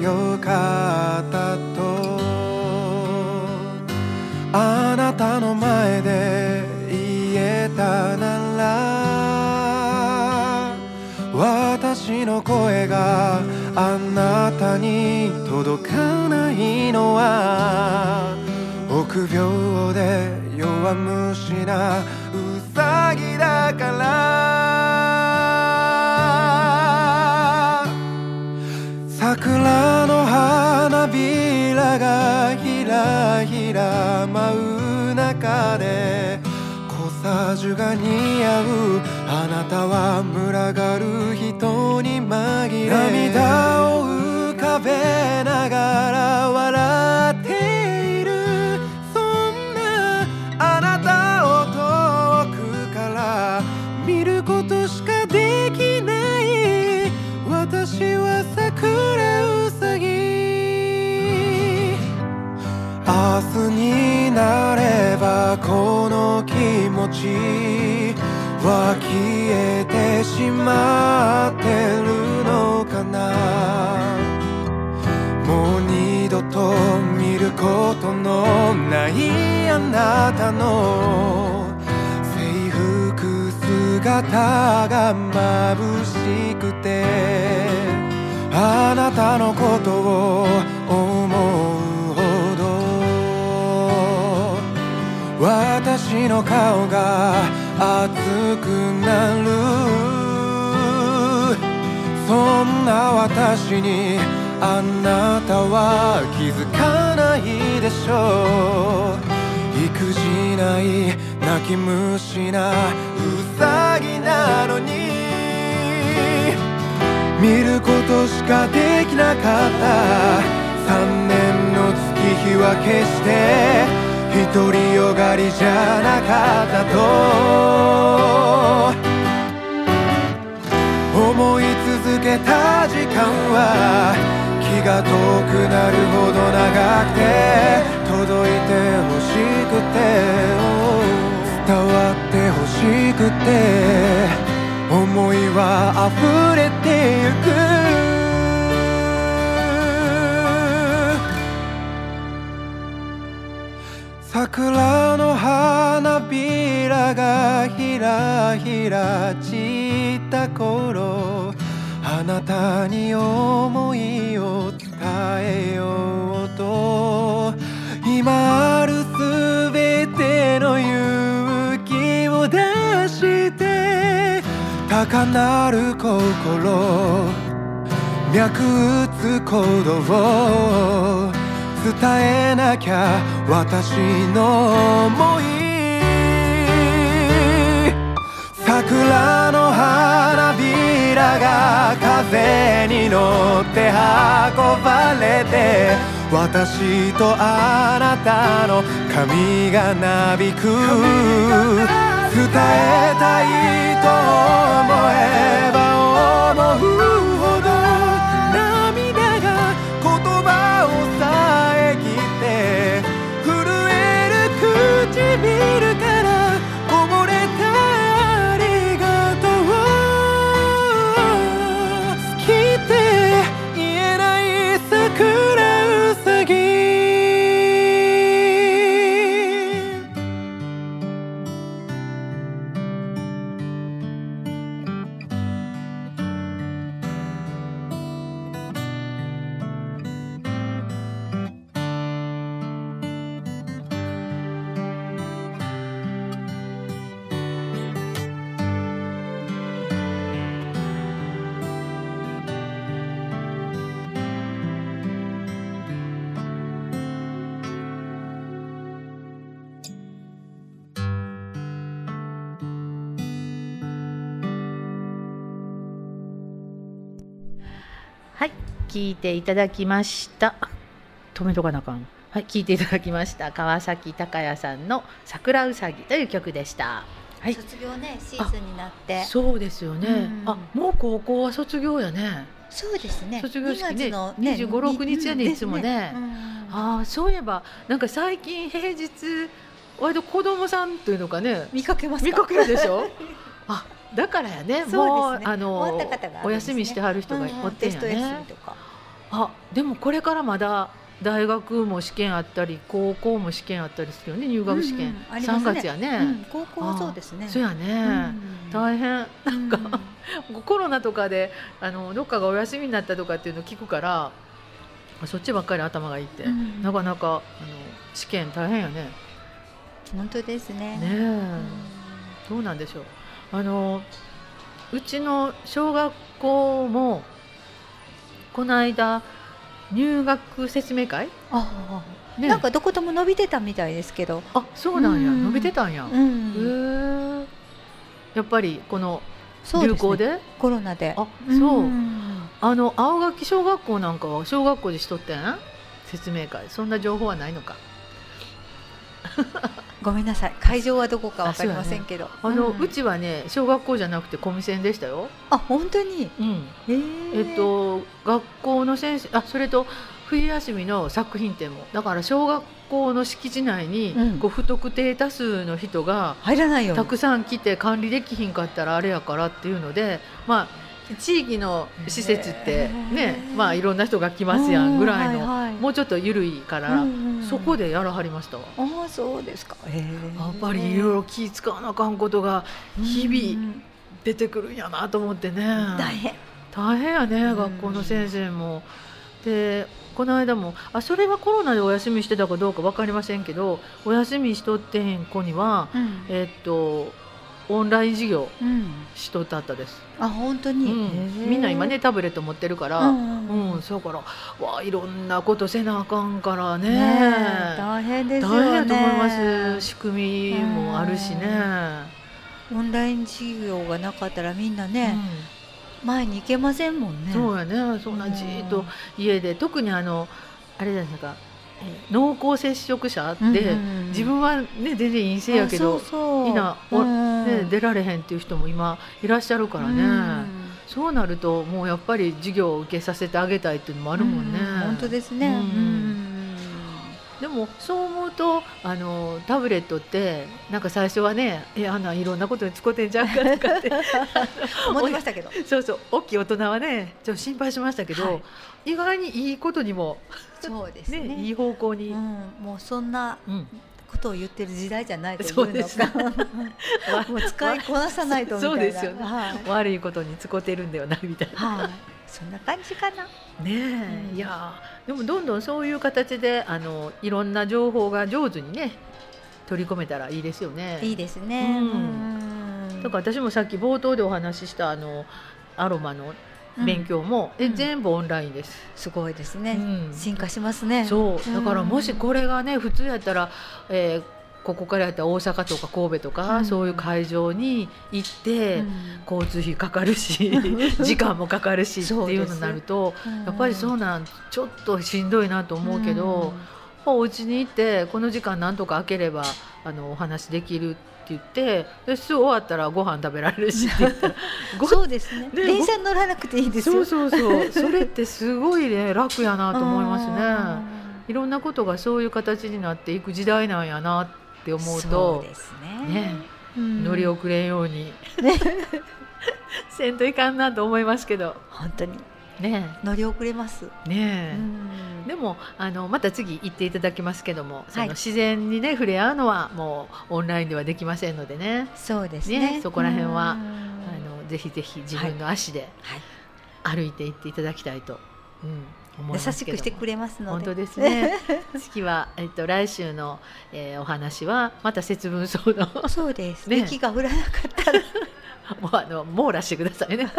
あの前で言えたなら私の声があなたに届かないのは臆病で弱虫なうさぎだから。桜の花びらがひらひら舞う中でコサージュが似合う。あなたは群がる人に紛れ。涙を浮かべながら笑ってなればこの気持ちは消えてしまってるのかな。もう二度と見ることのないあなたの制服姿が眩しくてあなたのことを私の顔が熱くなるそんな私にあなたは気づかないでしょう。育児ない泣き虫なうさぎなのに。見ることしかできなかった。3年の月日は決して独りよがりじゃなかったと思い続けた時間は気が遠くなるほど長くて届いてほしくて伝わってほしくて思いは溢れてゆく。桜の花びらがひらひら散った頃あなたに思いを伝えようと今あるすべての勇気を出して高鳴る心脈打つ鼓動伝えなきゃ私の想い。桜の花びらが風に乗って運ばれて私とあなたの髪がなびく。伝えたいと思えば思うほど涙が言葉をる聞いていただきました。止めとかなあかん。はい、聞いていただきました。川崎隆也さんの桜うさぎという曲でした。はい、卒業ねシーズンになって。そうですよね。うんあ、もう高校は卒業やね。そうですね。卒業式ね2月の25 26日やねうんいつもね。ですうん。ああ、そういえばなんか最近平日割と子供さんというのかね、見かけますか？見かけるでしょ？あ、だからやね。もうね。あのね。お休みしてはる人がうんうん。おってんやテスト休みね。とか。あ、でもこれからまだ大学も試験あったり高校も試験あったりするよね入学試験、うんうん。あります3ね月やね、うん高校はそうですね。そうやね、うん大変。なんかコロナとかであのどっかがお休みになったとかっていうのを聞くからそっちばっかり頭がいいって、うんなかなかあの試験大変やね。本当ですね。ねえ、どうなんでしょうあのうちの小学校もこの間入学説明会、ああね、なんかどことも伸びてたみたいですけど。あそうなんや、うん。伸びてたんや、うへんえやっぱりこの流行で？コロナで。あそう、ん。あの青垣小学校なんかは小学校でしとってん？説明会。そんな情報はないのかごめんなさい。会場はどこかわかりませんけど。あの、ん。うちはね小学校じゃなくてコミセンでしたよ、あ本当に？うん、え。えっと学校の先生あそれと冬休みの作品展も。だから小学校の敷地内に、うん。こう不特定多数の人が入らないよたくさん来て管理できひんかったらあれやからっていうのでまあ地域の施設ってへねーまあいろんな人が来ますやんぐらいの、うんはいはい。もうちょっと緩いから、そこでやらはりました？わ。ああそうですか。ややっぱりいろいろ気使わなあかんことが日々出てくるんやなと思ってね。大変。大変やね、うん。学校の先生も。でこの間もあそれはコロナでお休みしてたかどうか分かりませんけどお休みしとってへん子には、うん。えっとオンライン授業うん。しとったったです、あ本当うにん、みんな今ねタブレット持ってるから、ううんん。うんそうからわあいろんなことせなあかんからね。大変ですよね。大変やと思います。仕組みもあるしね、オンライン授業がなかったらみんなね、前に行けませんもんうんね。そうやね。そんなじーっと家で特にあのあれじゃないですか、えー濃厚接触者って、うんうんうん。自分はね全然陰性やけどいいなね、出られへんっていう人も今いらっしゃるからね、うん。そうなるともうやっぱり授業を受けさせてあげたいっていうのもあるもんね。う本当ですね、でもそう思うとあのタブレットってなんか最初はねえあんないろんなことに使ってんじゃんかとかって。思ってましたけど。そうそう大きい大人はねちょっと心配しましたけど、はい。意外にいいことにも、そうですね。ねいい方向に、うん、もうそんなうん。ことを言ってる時代じゃないというそうですね。の かもう使いこなさないとみたいな。そうですよね。はい、悪いことに使ってるんではないみたいな。はい、そんな感じかな。ねえ、うん。いやーでもどんどんそういう形であのいろんな情報が上手にね取り込めたらいいですよね。いいですね、うん。うん。だから私もさっき冒頭でお話ししたあのアロマの勉強も、えうん。全部オンラインです。すごいですね、うん。進化しますね。そう。だからもしうんこれがね普通やったら、えーここからやったら大阪とか神戸とか、うん。そういう会場に行って、うん。交通費かかるし 時間もかかるしっていうのになるとうん。やっぱりそうなんちょっとしんどいなと思うけど、お家に行ってこの時間なんとか開ければあのお話できるって言ってですぐ終わったらご飯食べられるし そうですね。ね電車に乗らなくていいですよ。そうそうそう。それってすごいね楽やなと思いますね。いろんなことがそういう形になっていく時代なんやなって思うそとうですね。ねうん。乗り遅れんように、せんといかんなと思いますけど。本当にね乗り遅れます、えねえ、うん。でもあのまた次行っていただきますけども、そはい。の自然にね触れ合うのはもうオンラインではできませんのでね。そうですね。ねそこら辺はうん。あのぜひぜひ自分の足ではい。歩いていっていただきたいと、うん、思いますけども。優しくしてくれますので。本当ですね。次は、えっと、来週の、えーお話はまた節分層のそうです、ね。雪が降らなかったら。もうあの網羅してくださいね。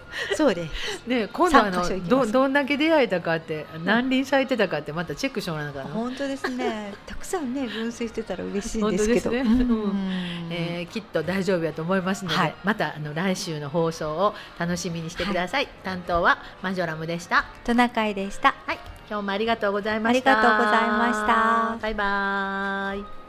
そうです。ね今度あのどどんだけ出会えたかって何輪咲いてたかってまたチェックしてもらわなあかんの本当ですね。たくさんね分析してたら嬉しいんですけど。ね。うん。えーきっと大丈夫やと思いますので、はい。またあの来週の放送を楽しみにしてください、担当はマジョラムでした。トナカイでした。はい。今日もありがとうございました。ありがとうございました。バイバイ